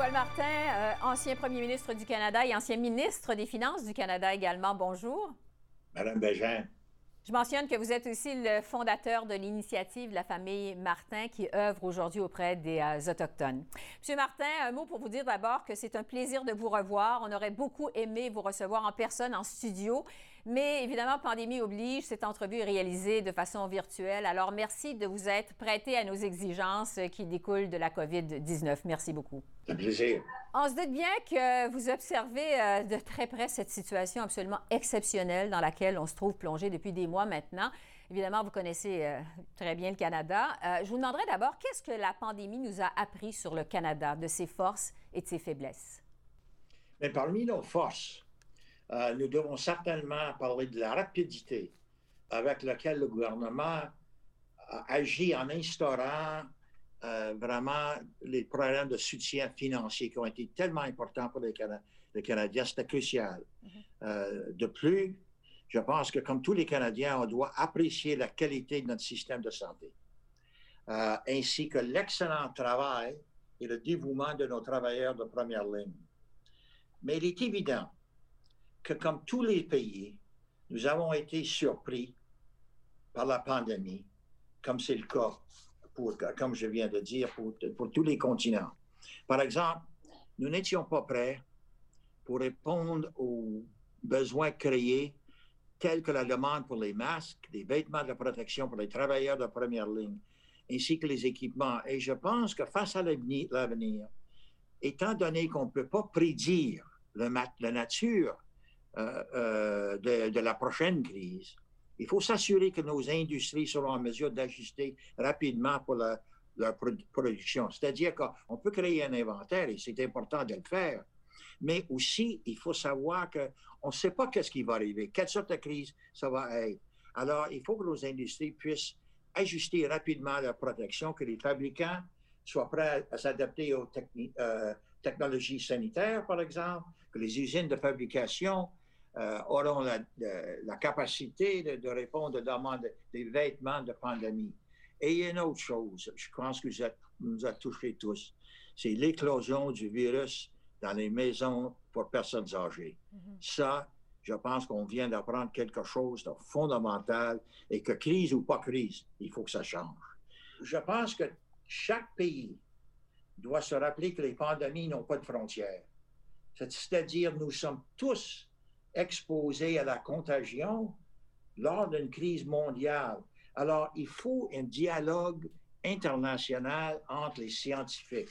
Paul Martin, euh, ancien premier ministre du Canada et ancien ministre des Finances du Canada également. Bonjour. Madame Bégin. Je mentionne que vous êtes aussi le fondateur de l'initiative la famille Martin qui œuvre aujourd'hui auprès des euh, Autochtones. Monsieur Martin, un mot pour vous dire d'abord que c'est un plaisir de vous revoir. On aurait beaucoup aimé vous recevoir en personne, en studio, mais évidemment, pandémie oblige, cette entrevue est réalisée de façon virtuelle. Alors, merci de vous être prêté à nos exigences qui découlent de la COVID-19. Merci beaucoup. Un plaisir. On se doute bien que vous observez euh, de très près cette situation absolument exceptionnelle dans laquelle on se trouve plongé depuis des mois maintenant. Évidemment, vous connaissez euh, très bien le Canada. Euh, je vous demanderai d'abord, qu'est-ce que la pandémie nous a appris sur le Canada, de ses forces et de ses faiblesses? Mais parmi nos forces, nous devons certainement parler de la rapidité avec laquelle le gouvernement agit en instaurant euh, vraiment les programmes de soutien financier qui ont été tellement importants pour les, Canadiens, c'était crucial. Mm-hmm. Euh, de plus, je pense que comme tous les Canadiens, on doit apprécier la qualité de notre système de santé, euh, ainsi que l'excellent travail et le dévouement de nos travailleurs de première ligne. Mais il est évident que comme tous les pays, nous avons été surpris par la pandémie, comme c'est le cas comme je viens de dire, pour, pour tous les continents. Par exemple, nous n'étions pas prêts pour répondre aux besoins créés tels que la demande pour les masques, des vêtements de protection pour les travailleurs de première ligne, ainsi que les équipements. Et je pense que face à l'avenir, étant donné qu'on ne peut pas prédire le, la nature euh, euh, de, la prochaine crise, il faut s'assurer que nos industries seront en mesure d'ajuster rapidement pour leur production. C'est-à-dire qu'on peut créer un inventaire et c'est important de le faire. Mais aussi, il faut savoir qu'on ne sait pas qu'est-ce qui va arriver, quelle sorte de crise ça va être. Alors, il faut que nos industries puissent ajuster rapidement leur protection, que les fabricants soient prêts à, s'adapter aux euh, technologies sanitaires, par exemple, que les usines de fabrication auront la, capacité de, répondre aux demandes des vêtements de pandémie. Et il y a une autre chose, je pense que nous a touché tous, c'est l'éclosion du virus dans les maisons pour personnes âgées. Mm-hmm. Ça, je pense qu'on vient d'apprendre quelque chose de fondamental et que crise ou pas crise, il faut que ça change. Je pense que chaque pays doit se rappeler que les pandémies n'ont pas de frontières. C'est-à-dire, nous sommes tous exposés à la contagion lors d'une crise mondiale. Alors, il faut un dialogue international entre les scientifiques.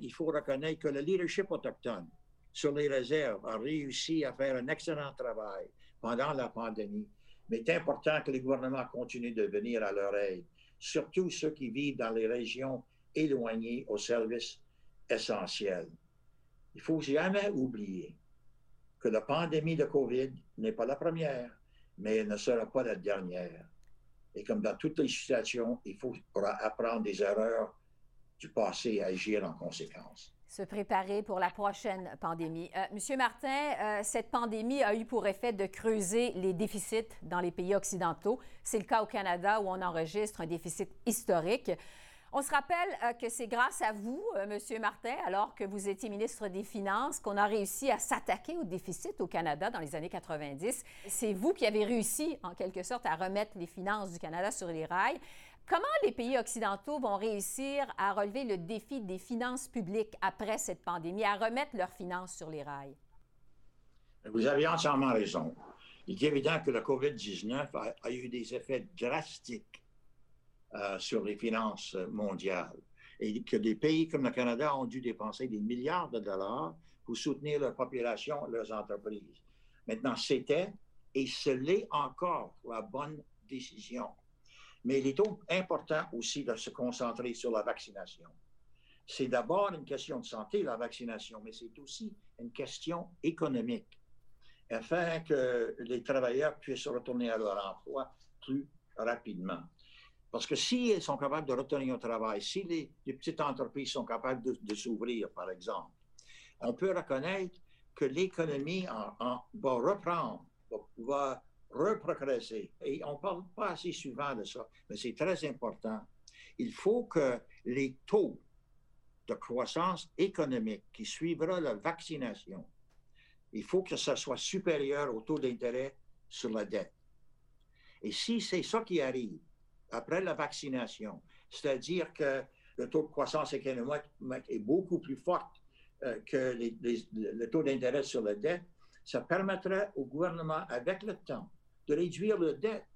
Il faut reconnaître que le leadership autochtone sur les réserves a réussi à faire un excellent travail pendant la pandémie, mais c'est important que les gouvernements continuent de venir à leur aide, surtout ceux qui vivent dans les régions éloignées aux services essentiels. Il faut jamais oublier que la pandémie de COVID n'est pas la première, mais elle ne sera pas la dernière. Et comme dans toutes les situations, il faut apprendre des erreurs du passé et agir en conséquence. Se préparer pour la prochaine pandémie. Euh, Monsieur Martin, euh, cette pandémie a eu pour effet de creuser les déficits dans les pays occidentaux. C'est le cas au Canada où on enregistre un déficit historique. On se rappelle euh, que c'est grâce à vous, euh, Monsieur Martin, alors que vous étiez ministre des Finances, qu'on a réussi à s'attaquer au déficit au Canada dans les années 90. C'est vous qui avez réussi, en quelque sorte, à remettre les finances du Canada sur les rails. Comment les pays occidentaux vont réussir à relever le défi des finances publiques après cette pandémie, à remettre leurs finances sur les rails? Vous avez entièrement raison. Il est évident que la COVID-19 a eu des effets drastiques euh, sur les finances mondiales et que des pays comme le Canada ont dû dépenser des milliards de dollars pour soutenir leur population, leurs entreprises. Maintenant, c'était et ce l'est encore la bonne décision. Mais il est important aussi de se concentrer sur la vaccination. C'est d'abord une question de santé, la vaccination, mais c'est aussi une question économique, afin que les travailleurs puissent retourner à leur emploi plus rapidement. Parce que si elles sont capables de retenir au travail, si les, petites entreprises sont capables de, s'ouvrir, par exemple, on peut reconnaître que l'économie va reprendre, va, reprogresser. Et on ne parle pas assez souvent de ça, mais c'est très important. Il faut que les taux de croissance économique qui suivra la vaccination, il faut que ça soit supérieur au taux d'intérêt sur la dette. Et si c'est ça qui arrive après la vaccination, c'est-à-dire que le taux de croissance économique est beaucoup plus fort euh, que le taux d'intérêt sur la dette, ça permettrait au gouvernement, avec le temps, de réduire la dette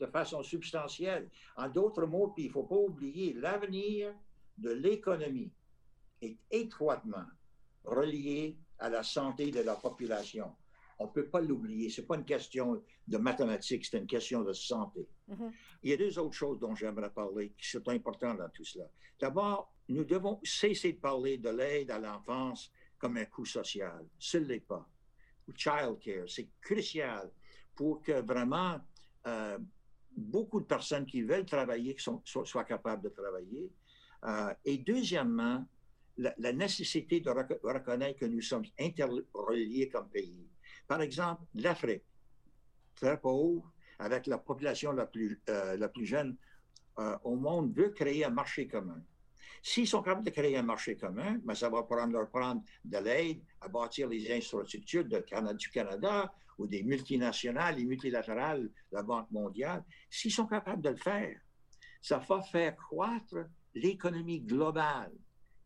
de façon substantielle. En d'autres mots, il ne faut pas oublier, l'avenir de l'économie est étroitement relié à la santé de la population. On ne peut pas l'oublier. Ce n'est pas une question de mathématiques, c'est une question de santé. Mm-hmm. Il y a deux autres choses dont j'aimerais parler qui sont importantes dans tout cela. D'abord, nous devons cesser de parler de l'aide à l'enfance comme un coût social. Ce n'est pas. Child care, c'est crucial pour que vraiment euh, beaucoup de personnes qui veulent travailler soient, capables de travailler. Euh, et deuxièmement, la, nécessité de reconnaître que nous sommes interreliés comme pays. Par exemple, l'Afrique, très pauvre, avec la population la plus, euh, jeune euh, au monde, veut créer un marché commun. S'ils sont capables de créer un marché commun, mais ben, ça va prendre, leur prendre de l'aide à bâtir les infrastructures de Canada, du Canada ou des multinationales, les multilatérales, la Banque mondiale. S'ils sont capables de le faire, ça va faire croître l'économie globale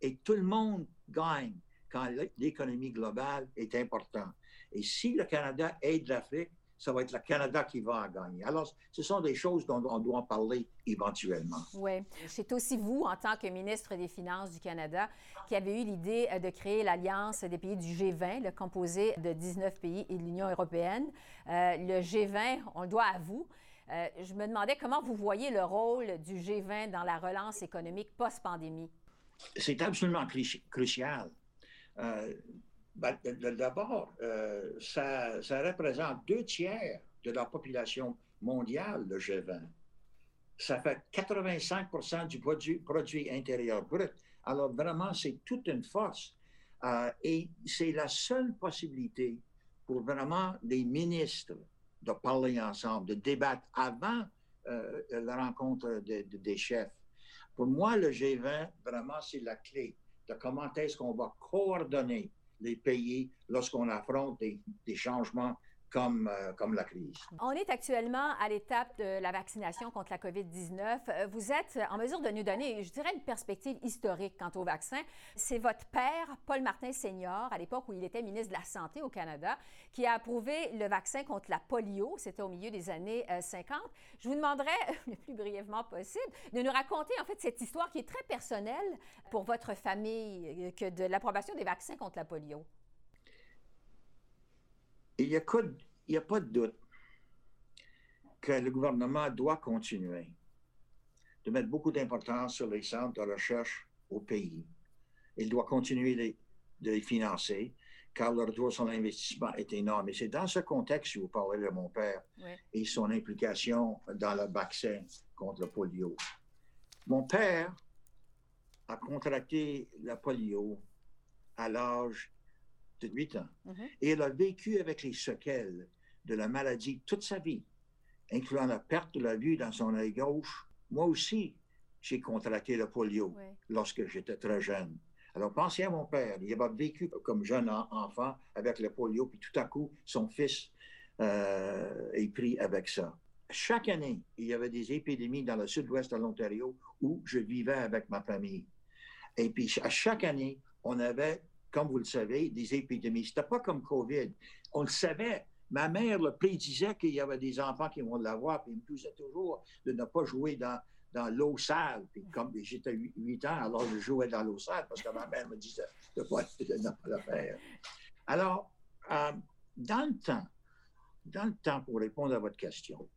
et tout le monde gagne quand l'économie globale est importante. Et si le Canada aide l'Afrique, ça va être le Canada qui va en gagner. Alors, ce sont des choses dont on doit parler éventuellement. Oui. C'est aussi vous, en tant que ministre des Finances du Canada, qui avez eu l'idée euh, de créer l'Alliance des pays du G20, le composé de 19 pays et de l'Union européenne. Euh, le G20, on le doit à vous. Euh, je me demandais comment vous voyez le rôle du G20 dans la relance économique post-pandémie. C'est absolument crucial. Euh, ben, d'abord, euh, ça, représente deux tiers de la population mondiale, le G20. Ça fait 85% du produit, intérieur brut. Alors vraiment, c'est toute une force. Euh, et c'est la seule possibilité pour vraiment les ministres de parler ensemble, de débattre avant la rencontre des chefs. Pour moi, le G20, vraiment, c'est la clé de comment est-ce qu'on va coordonner les pays lorsqu'on affronte des, des changements comme, euh, comme la crise. On est actuellement à l'étape de la vaccination contre la COVID-19. Euh, vous êtes en mesure de nous donner, je dirais, une perspective historique quant au vaccin. C'est votre père, Paul Martin Senior, à l'époque où il était ministre de la Santé au Canada, qui a approuvé le vaccin contre la polio. C'était au milieu des années 50. Euh, je vous demanderai, le plus brièvement possible, de nous raconter en fait cette histoire qui est très personnelle pour votre famille que de l'approbation des vaccins contre la polio. Il n'y a, pas de doute que le gouvernement doit continuer de mettre beaucoup d'importance sur les centres de recherche au pays. Il doit continuer de, les financer car le retour sur l'investissement est énorme. Et c'est dans ce contexte que vous parlez de mon père et son implication dans le vaccin contre le polio. Mon père a contracté la polio à l'âge de 8 ans. Mm-hmm. Et elle a vécu avec les séquelles de la maladie toute sa vie, incluant la perte de la vue dans son œil gauche. Moi aussi, j'ai contracté le polio lorsque j'étais très jeune. Alors, pensez à mon père. Il avait vécu comme jeune enfant avec le polio, puis tout à coup, son fils euh, est pris avec ça. Chaque année, il y avait des épidémies dans le sud-ouest de l'Ontario où je vivais avec ma famille. Et puis, à chaque année, on avait comme vous le savez, des épidémies. C'était pas comme COVID. On le savait. Ma mère le prédisait qu'il y avait des enfants qui vont l'avoir, puis il me poussait toujours de ne pas jouer dans, dans l'eau sale. Puis comme j'étais 8 ans, alors je jouais dans l'eau sale parce que ma mère me disait de, ne pas le faire. Alors, euh, dans le temps, dans le temps, pour répondre à votre question,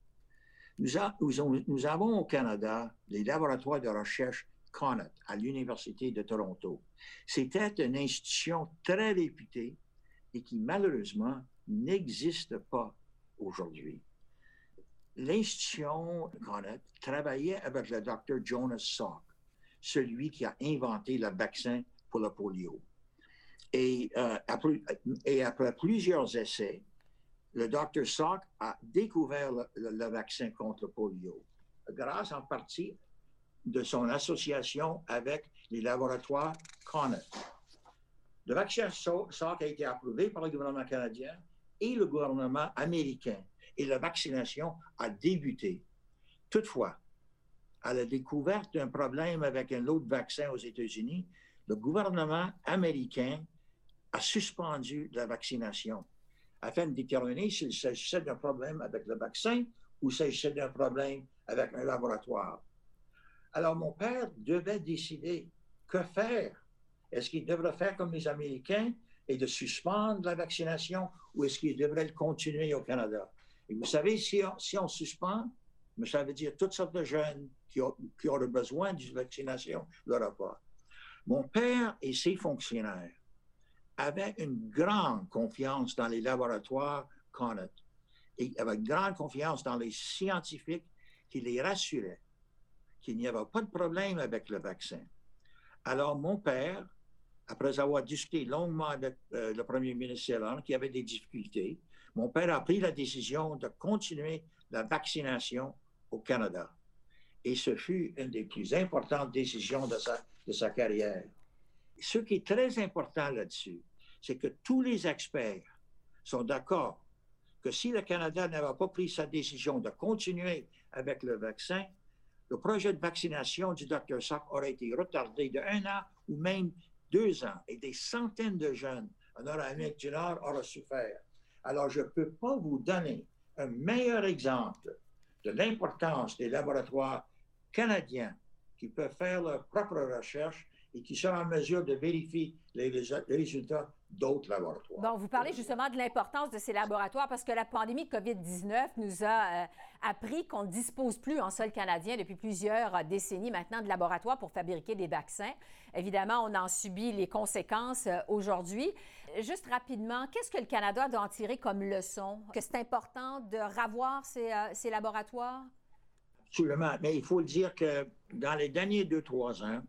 nous avons au Canada des laboratoires de recherche Connaught à l'Université de Toronto. C'était une institution très réputée et qui malheureusement n'existe pas aujourd'hui. L'institution Connaught travaillait avec le docteur Jonas Salk, celui qui a inventé le vaccin pour le polio. Et, euh, après, plusieurs essais, le docteur Salk a découvert le, le vaccin contre le polio, grâce en partie de son association avec les laboratoires Connett. Le vaccin Salk a été approuvé par le gouvernement canadien et le gouvernement américain et la vaccination a débuté. Toutefois, à la découverte d'un problème avec un autre vaccin aux États-Unis, le gouvernement américain a suspendu la vaccination afin de déterminer s'il s'agissait d'un problème avec le vaccin ou s'agissait d'un problème avec un laboratoire. Alors mon père devait décider que faire. Est-ce qu'il devrait faire comme les Américains et de suspendre la vaccination ou est-ce qu'il devrait le continuer au Canada? Et vous savez, si on, si on suspend, ça veut dire toutes sortes de jeunes qui, ont, qui auraient besoin d'une vaccination n'auront pas. Mon père et ses fonctionnaires avaient une grande confiance dans les laboratoires Connett et avaient une grande confiance dans les scientifiques qui les rassuraient qu'il n'y avait pas de problème avec le vaccin. Alors, mon père, après avoir discuté longuement avec euh, le premier ministre qui avait des difficultés, mon père a pris la décision de continuer la vaccination au Canada. Et ce fut une des plus importantes décisions de sa, de sa carrière. Ce qui est très important là-dessus, c'est que tous les experts sont d'accord que si le Canada n'avait pas pris sa décision de continuer avec le vaccin, le projet de vaccination du Dr. Sack aurait été retardé de un an ou même deux ans et des centaines de jeunes en Amérique du Nord auraient souffert. Alors, je ne peux pas vous donner un meilleur exemple de l'importance des laboratoires canadiens qui peuvent faire leurs propres recherches et qui sont en mesure de vérifier les, résultats d'autres laboratoires. Bon, vous parlez justement de l'importance de ces laboratoires parce que la pandémie de COVID-19 nous a euh, appris qu'on ne dispose plus en sol canadien depuis plusieurs décennies maintenant de laboratoires pour fabriquer des vaccins. Évidemment, on en subit les conséquences euh, aujourd'hui. Juste rapidement, qu'est-ce que le Canada doit en tirer comme leçon? Que c'est important de ravoir ces, euh, ces laboratoires? Absolument. Mais il faut le dire que dans les derniers deux, trois ans,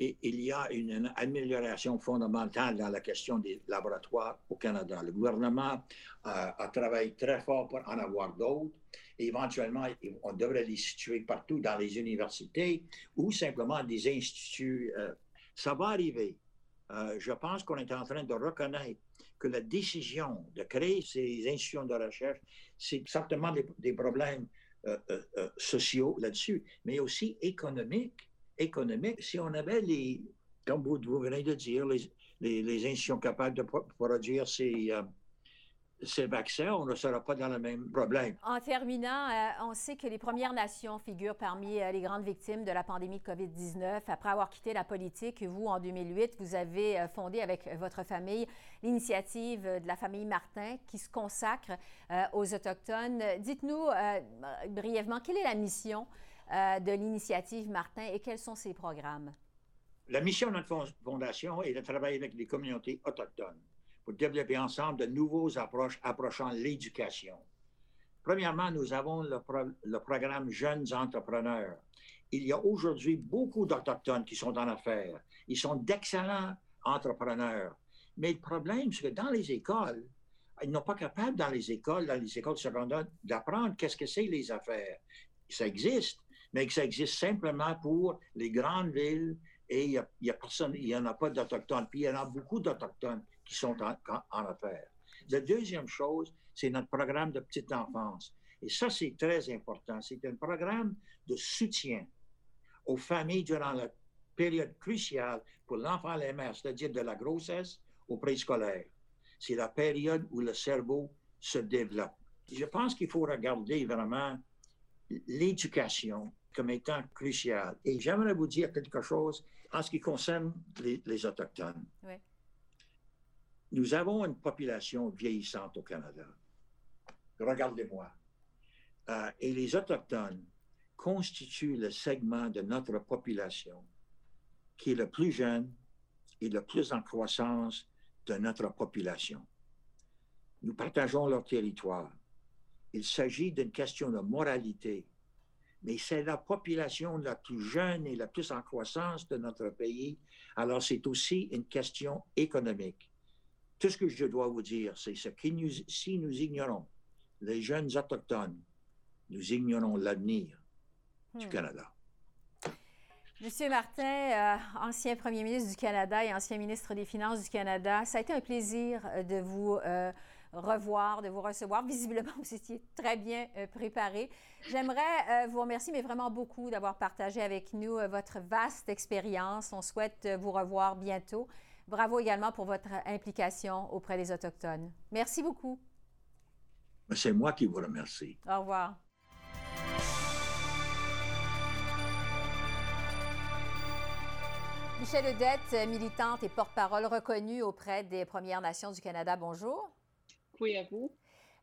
et il y a une amélioration fondamentale dans la question des laboratoires au Canada. Le gouvernement euh, a travaillé très fort pour en avoir d'autres. Éventuellement, on devrait les situer partout dans les universités ou simplement des instituts. Euh, ça va arriver. Euh, je pense qu'on est en train de reconnaître que la décision de créer ces institutions de recherche, c'est certainement des, des problèmes sociaux là-dessus, mais aussi économiques économique, si on avait les, comme vous, venez de dire, les, les, institutions capables de produire ces, euh, ces vaccins, on ne sera pas dans le même problème. En terminant, euh, on sait que les Premières Nations figurent parmi euh, les grandes victimes de la pandémie de COVID-19. Après avoir quitté la politique, vous, en 2008, vous avez fondé avec votre famille l'initiative de la famille Martin qui se consacre aux Autochtones. Dites-nous brièvement, quelle est la mission euh, de l'initiative Martin et quels sont ses programmes? La mission de notre fondation est de travailler avec les communautés autochtones pour développer ensemble de nouveaux approches approchant l'éducation. Premièrement, nous avons le, programme Jeunes entrepreneurs. Il y a aujourd'hui beaucoup d'Autochtones qui sont en affaires. Ils sont d'excellents entrepreneurs. Mais le problème, c'est que dans les écoles, ils n'ont pas capable dans les écoles, dans les écoles secondaires, d'apprendre qu'est-ce que c'est les affaires. Ça existe, mais que ça existe simplement pour les grandes villes et il n'y a, personne, il n'y en a pas d'Autochtones. Puis il y en a beaucoup d'Autochtones qui sont en, en, affaires. La deuxième chose, c'est notre programme de petite enfance. Et ça, c'est très important. C'est un programme de soutien aux familles durant la période cruciale pour l'enfant et la mère, c'est-à-dire de la grossesse au préscolaire. C'est la période où le cerveau se développe. Je pense qu'il faut regarder vraiment l'éducation comme étant crucial. Et j'aimerais vous dire quelque chose en ce qui concerne les, Autochtones. Nous avons une population vieillissante au Canada. Regardez-moi. Euh, et les Autochtones constituent le segment de notre population qui est le plus jeune et le plus en croissance de notre population. Nous partageons leur territoire. Il s'agit d'une question de moralité, mais c'est la population la plus jeune et la plus en croissance de notre pays. Alors, c'est aussi une question économique. Tout ce que je dois vous dire, c'est ce que nous, si nous ignorons les jeunes autochtones, nous ignorons l'avenir du hmm. Canada. Monsieur Martin, euh, ancien premier ministre du Canada et ancien ministre des Finances du Canada, ça a été un plaisir euh, de vous revoir, de vous recevoir. Visiblement, vous étiez très bien préparé. J'aimerais vous remercier, mais vraiment beaucoup, d'avoir partagé avec nous votre vaste expérience. On souhaite vous revoir bientôt. Bravo également pour votre implication auprès des Autochtones. Merci beaucoup. C'est moi qui vous remercie. Au revoir. Michelle Odette, militante et porte-parole reconnue auprès des Premières Nations du Canada. Bonjour. Oui, à vous.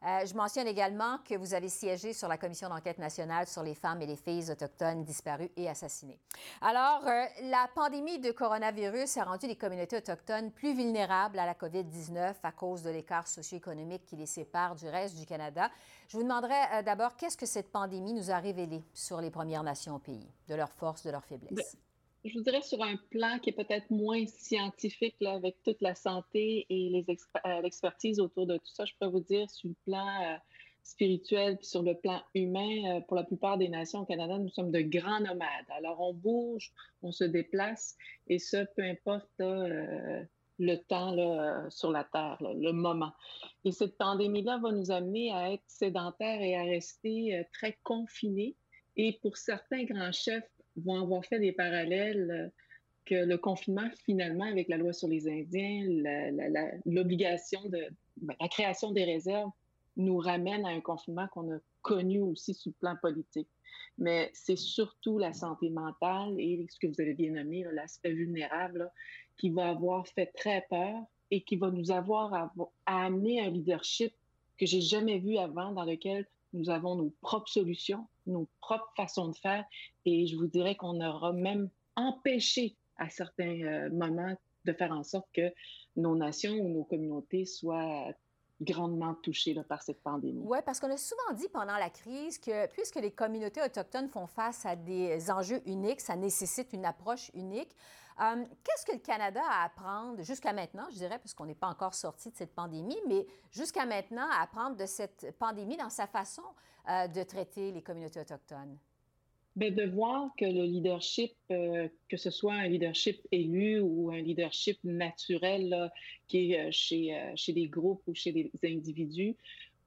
Euh, je mentionne également que vous avez siégé sur la commission d'enquête nationale sur les femmes et les filles autochtones disparues et assassinées. Alors, euh, la pandémie de coronavirus a rendu les communautés autochtones plus vulnérables à la COVID-19 à cause de l'écart socio-économique qui les sépare du reste du Canada. Je vous demanderai euh, d'abord qu'est-ce que cette pandémie nous a révélé sur les Premières Nations au pays, de leurs forces, de leurs faiblesses? Je vous dirais sur un plan qui est peut-être moins scientifique, avec toute la santé et euh, l'expertise autour de tout ça, je peux vous dire sur le plan euh, spirituel puis sur le plan humain, euh, pour la plupart des nations au Canada, nous sommes de grands nomades. Alors, on bouge, on se déplace, et ça, peu importe le temps sur la Terre, le moment. Et cette pandémie-là va nous amener à être sédentaires et à rester très confinés. Et pour certains grands chefs vont avoir fait des parallèles euh, que le confinement, finalement, avec la loi sur les Indiens, l'obligation de ben, la création des réserves, nous ramène à un confinement qu'on a connu aussi sur le plan politique. Mais c'est surtout la santé mentale et ce que vous avez bien nommé, l'aspect vulnérable, qui va avoir fait très peur et qui va nous avoir à, à amener un leadership que j'ai jamais vu avant, dans lequel nous avons nos propres solutions, nos propres façons de faire. Et je vous dirais qu'on aura même empêché à certains euh, moments de faire en sorte que nos nations ou nos communautés soient grandement touchées par cette pandémie. Oui, parce qu'on a souvent dit pendant la crise que puisque les communautés autochtones font face à des enjeux uniques, ça nécessite une approche unique. Euh, qu'est-ce que le Canada a à apprendre jusqu'à maintenant, je dirais, puisqu'on n'est pas encore sorti de cette pandémie, mais jusqu'à maintenant à apprendre de cette pandémie dans sa façon euh, de traiter les communautés autochtones? Bien, de voir que le leadership, euh, que ce soit un leadership élu ou un leadership naturel qui est chez, chez des groupes ou chez des individus,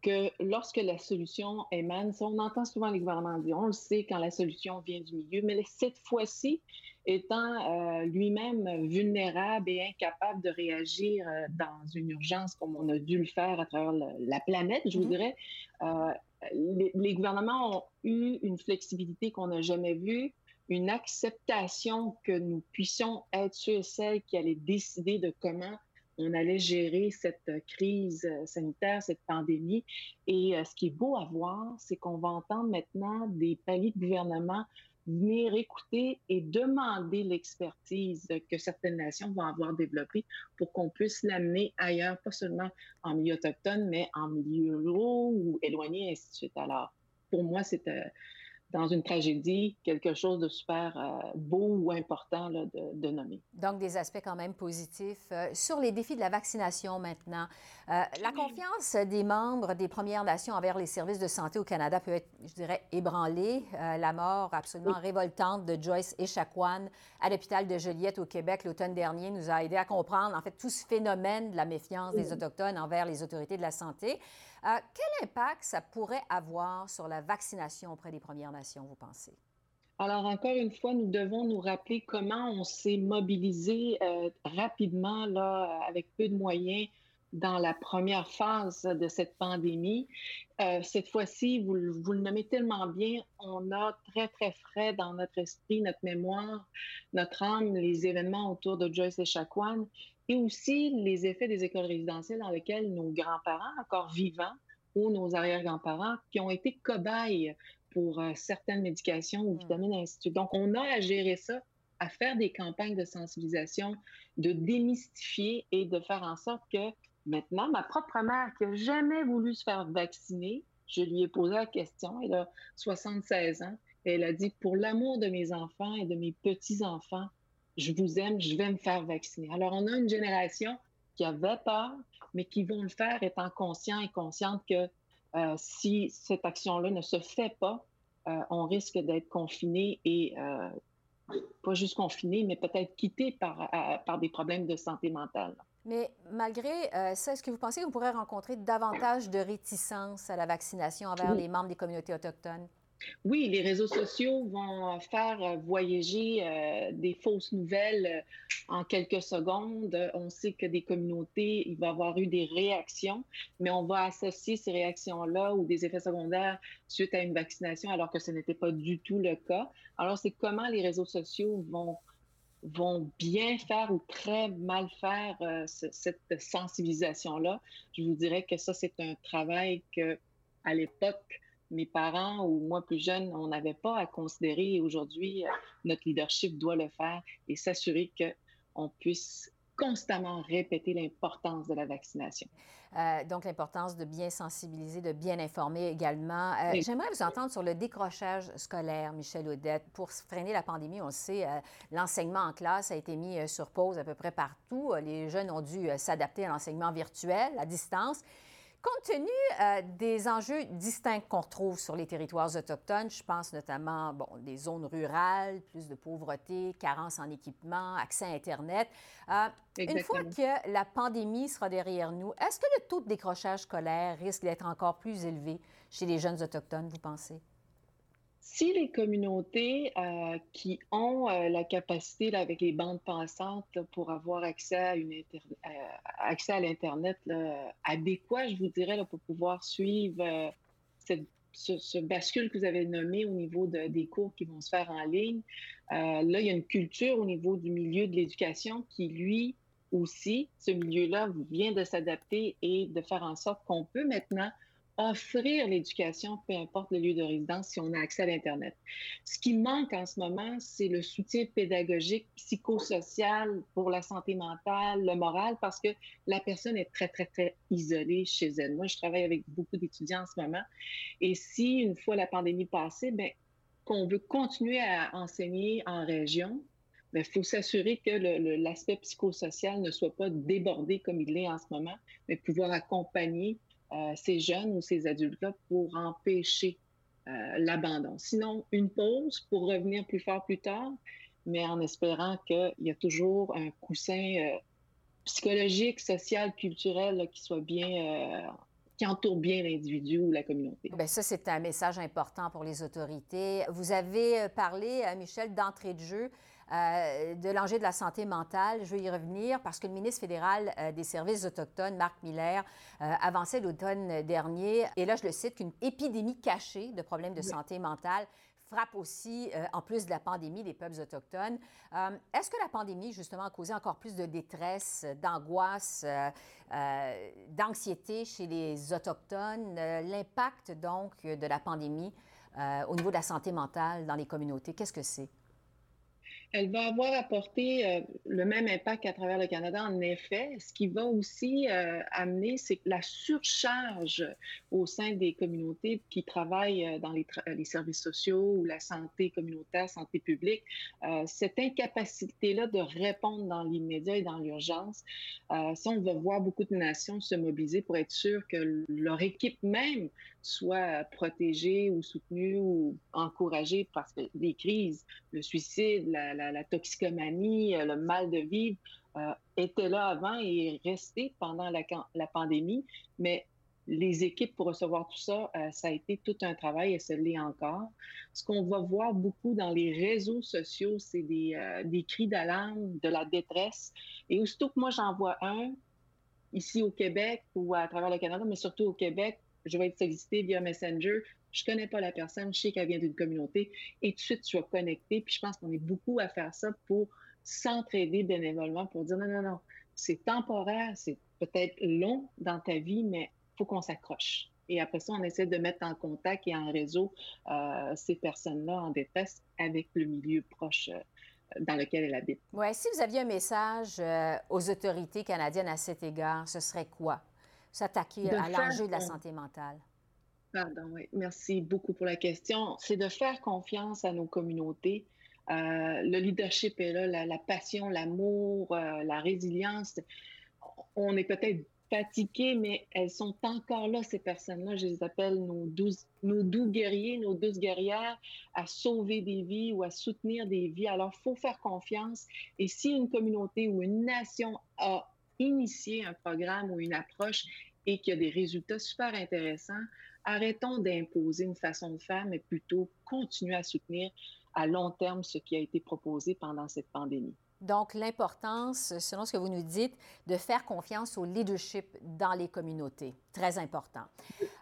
que lorsque la solution émane, on entend souvent les gouvernements dire, on le sait quand la solution vient du milieu, mais cette fois-ci, étant euh, lui-même vulnérable et incapable de réagir euh, dans une urgence comme on a dû le faire à travers la planète, je vous mm-hmm. dirais, euh, les, les, gouvernements ont eu une flexibilité qu'on n'a jamais vue, une acceptation que nous puissions être ceux et celles qui allaient décider de comment on allait gérer cette crise sanitaire, cette pandémie. Et ce qui est beau à voir, c'est qu'on va entendre maintenant des paliers de gouvernement venir écouter et demander l'expertise que certaines nations vont avoir développée pour qu'on puisse l'amener ailleurs, pas seulement en milieu autochtone, mais en milieu rural ou éloigné, ainsi de suite. Alors, pour moi, c'est dans une tragédie quelque chose de super euh, beau ou important de, de, nommer. Donc, des aspects quand même positifs. Euh, sur les défis de la vaccination maintenant, euh, la confiance des membres des Premières Nations envers les services de santé au Canada peut être, je dirais, ébranlée. la mort absolument révoltante de Joyce Echaquan à l'hôpital de Joliette au Québec l'automne dernier nous a aidé à comprendre, en fait, tout ce phénomène de la méfiance des Autochtones envers les autorités de la santé. Euh, quel impact ça pourrait avoir sur la vaccination auprès des Premières Nations, vous pensez? Alors, encore une fois, nous devons nous rappeler comment on s'est mobilisé euh, rapidement, là, avec peu de moyens, dans la première phase de cette pandémie. Euh, cette fois-ci, vous, le nommez tellement bien, on a très, très frais dans notre esprit, notre mémoire, notre âme, les événements autour de Joyce et Echaquan et aussi les effets des écoles résidentielles dans lesquelles nos grands-parents, encore vivants, ou nos arrière-grands-parents, qui ont été cobayes pour euh, certaines médications ou hmm. vitamines, ainsi Donc, on a à gérer ça, à faire des campagnes de sensibilisation, de démystifier et de faire en sorte que maintenant, ma propre mère, qui n'a jamais voulu se faire vacciner, je lui ai posé la question, elle a 76 ans, et elle a dit, pour l'amour de mes enfants et de mes petits-enfants, je vous aime, je vais me faire vacciner. Alors, on a une génération qui avait peur, mais qui vont le faire étant conscient et consciente que euh, si cette action-là ne se fait pas, euh, on risque d'être confiné et euh, pas juste confinés, mais peut-être quittés par, par des problèmes de santé mentale. Mais malgré euh, ça, est-ce que vous pensez qu'on pourrait rencontrer davantage de réticence à la vaccination envers les membres des communautés autochtones? Oui, les réseaux sociaux vont faire euh, voyager euh, des fausses nouvelles en quelques secondes. On sait que des communautés, il va y avoir eu des réactions, mais on va associer ces réactions-là ou des effets secondaires suite à une vaccination alors que ce n'était pas du tout le cas. Alors, c'est comment les réseaux sociaux vont vont bien faire ou très mal faire euh, cette sensibilisation-là. Je vous dirais que ça, c'est un travail que, à l'époque, mes parents ou moi plus jeune, on n'avait pas à considérer. Et aujourd'hui, euh, notre leadership doit le faire et s'assurer qu'on puisse constamment répéter l'importance de la vaccination. Euh, donc, l'importance de bien sensibiliser, de bien informer également. Euh, j'aimerais vous entendre sur le décrochage scolaire, Michel Audette. Pour freiner la pandémie, on le sait, euh, l'enseignement en classe a été mis sur pause à peu près partout. Les jeunes ont dû s'adapter à l'enseignement virtuel, à distance. Compte tenu euh, des enjeux distincts qu'on retrouve sur les territoires autochtones, je pense notamment bon, des zones rurales, plus de pauvreté, carence en équipement, accès à Internet. Euh, une fois que la pandémie sera derrière nous, est-ce que le taux de décrochage scolaire risque d'être encore plus élevé chez les jeunes autochtones, vous pensez? Si les communautés euh, qui ont euh, la capacité avec les bandes passantes pour avoir accès à, euh, l'Internet adéquat, je vous dirais, là, pour pouvoir suivre cette, ce, bascule que vous avez nommé au niveau de, des cours qui vont se faire en ligne, là, il y a une culture au niveau du milieu de l'éducation qui, lui, aussi, ce milieu-là vient de s'adapter et de faire en sorte qu'on peut maintenant offrir l'éducation, peu importe le lieu de résidence, si on a accès à l'Internet. Ce qui manque en ce moment, c'est le soutien pédagogique, psychosocial pour la santé mentale, le moral, parce que la personne est très, très, très isolée chez elle. Moi, je travaille avec beaucoup d'étudiants en ce moment. Et si, une fois la pandémie passée, ben, qu'on veut continuer à enseigner en région, il faut s'assurer que l'aspect psychosocial ne soit pas débordé comme il l'est en ce moment, mais pouvoir accompagner euh, ces jeunes ou ces adultes-là pour empêcher euh, l'abandon. Sinon, une pause pour revenir plus fort plus tard, mais en espérant qu'il y a toujours un coussin euh, psychologique, social, culturel qui soit bien qui entoure bien l'individu ou la communauté. Bien, ça, c'est un message important pour les autorités. Vous avez parlé, Michel, d'entrée de jeu. Euh, de l'enjeu de la santé mentale. Je vais y revenir parce que le ministre fédéral euh, des services autochtones, Marc Miller, euh, avançait l'automne dernier, et là je le cite, qu'une épidémie cachée de problèmes de santé mentale frappe aussi, en plus de la pandémie, des peuples autochtones. Est-ce que la pandémie, justement, a causé encore plus de détresse, d'angoisse, d'anxiété chez les Autochtones? L'impact, donc, de la pandémie au niveau de la santé mentale dans les communautés, qu'est-ce que c'est? Elle va avoir apporté euh, le même impact à travers le Canada, en effet. Ce qui va aussi euh, amener, c'est la surcharge au sein des communautés qui travaillent euh, dans les, services sociaux ou la santé communautaire, santé publique. cette incapacité-là de répondre dans l'immédiat et dans l'urgence, ça, on va voir beaucoup de nations se mobiliser pour être sûr que leur équipe même soit protégée ou soutenue ou encouragée parce que les crises, le suicide, la toxicomanie, euh, le mal de vivre euh, était là avant et est resté pendant la, la, pandémie. Mais les équipes pour recevoir tout ça, euh, ça a été tout un travail et ça l'est encore. Ce qu'on va voir beaucoup dans les réseaux sociaux, c'est des, des cris d'alarme, de la détresse. Et aussitôt que moi j'en vois un, ici au Québec ou à travers le Canada, mais surtout au Québec, je vais être sollicité via Messenger je connais pas la personne, je sais qu'elle vient d'une communauté, et tout de suite, tu vas connecter. Puis je pense qu'on est beaucoup à faire ça pour s'entraider bénévolement, pour dire non, non, non, c'est temporaire, c'est peut-être long dans ta vie, mais faut qu'on s'accroche. Et après ça, on essaie de mettre en contact et en réseau euh, ces personnes-là en détresse avec le milieu proche. Euh, dans lequel elle habite. Oui, si vous aviez un message euh, aux autorités canadiennes à cet égard, ce serait quoi? S'attaquer à l'enjeu de la santé mentale. Pardon, oui. Merci beaucoup pour la question. C'est de faire confiance à nos communautés. Euh, le leadership est là, la, passion, l'amour, euh, la résilience. On est peut-être fatiguées, mais elles sont encore là, ces personnes-là. Je les appelle nos, douze, nos doux guerriers, nos douces guerrières, à sauver des vies ou à soutenir des vies. Alors, il faut faire confiance. Et si une communauté ou une nation a initié un programme ou une approche et qu'il y a des résultats super intéressants, arrêtons d'imposer une façon de faire, mais plutôt continuer à soutenir à long terme ce qui a été proposé pendant cette pandémie. Donc, l'importance, selon ce que vous nous dites, de faire confiance au leadership dans les communautés. Très important.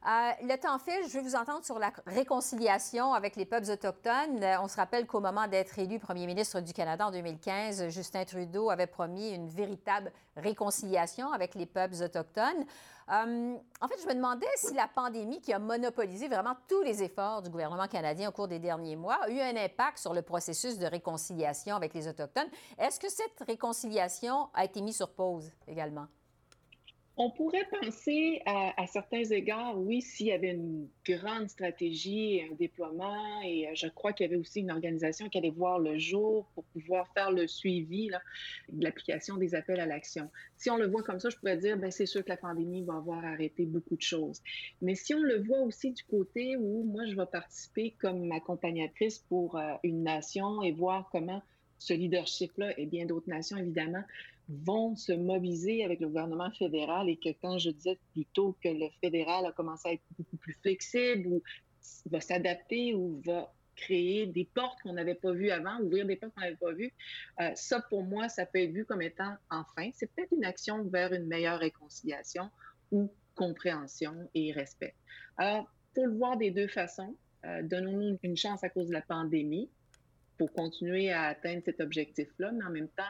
Euh, le temps file, je veux vous entendre sur la réconciliation avec les peuples autochtones. Euh, on se rappelle qu'au moment d'être élu premier ministre du Canada en 2015, Justin Trudeau avait promis une véritable réconciliation avec les peuples autochtones. Euh, en fait, je me demandais si la pandémie qui a monopolisé vraiment tous les efforts du gouvernement canadien au cours des derniers mois a eu un impact sur le processus de réconciliation avec les Autochtones. Est-ce que cette réconciliation a été mise sur pause également? On pourrait penser à, certains égards, oui, s'il y avait une grande stratégie un déploiement, et euh, je crois qu'il y avait aussi une organisation qui allait voir le jour pour pouvoir faire le suivi de l'application des appels à l'action. Si on le voit comme ça, je pourrais dire, ben, c'est sûr que la pandémie va avoir arrêté beaucoup de choses. Mais si on le voit aussi du côté où moi, je vais participer comme accompagnatrice pour euh, une nation et voir comment ce leadership-là et bien d'autres nations, évidemment, vont se mobiliser avec le gouvernement fédéral et que quand je disais plutôt que le fédéral a commencé à être beaucoup plus flexible ou va s'adapter ou va créer des portes qu'on n'avait pas vues avant, ouvrir des portes qu'on n'avait pas vues, euh, ça pour moi, ça peut être vu comme étant enfin, c'est peut-être une action vers une meilleure réconciliation ou compréhension et respect. Alors, faut le voir des deux façons. Euh, donnons-nous une chance à cause de la pandémie pour continuer à atteindre cet objectif-là, mais en même temps,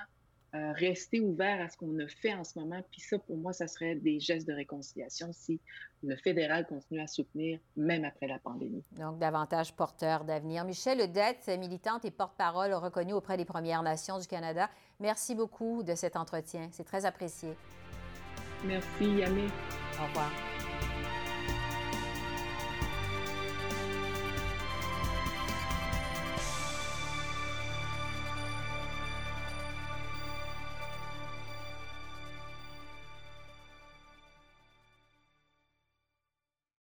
euh, rester ouvert à ce qu'on a fait en ce moment. Puis ça, pour moi, ça serait des gestes de réconciliation si le fédéral continue à soutenir, même après la pandémie. Donc, davantage porteur d'avenir. Michel Odette, militante et porte-parole reconnue auprès des Premières Nations du Canada. Merci beaucoup de cet entretien. C'est très apprécié. Merci, Yamé. Au revoir.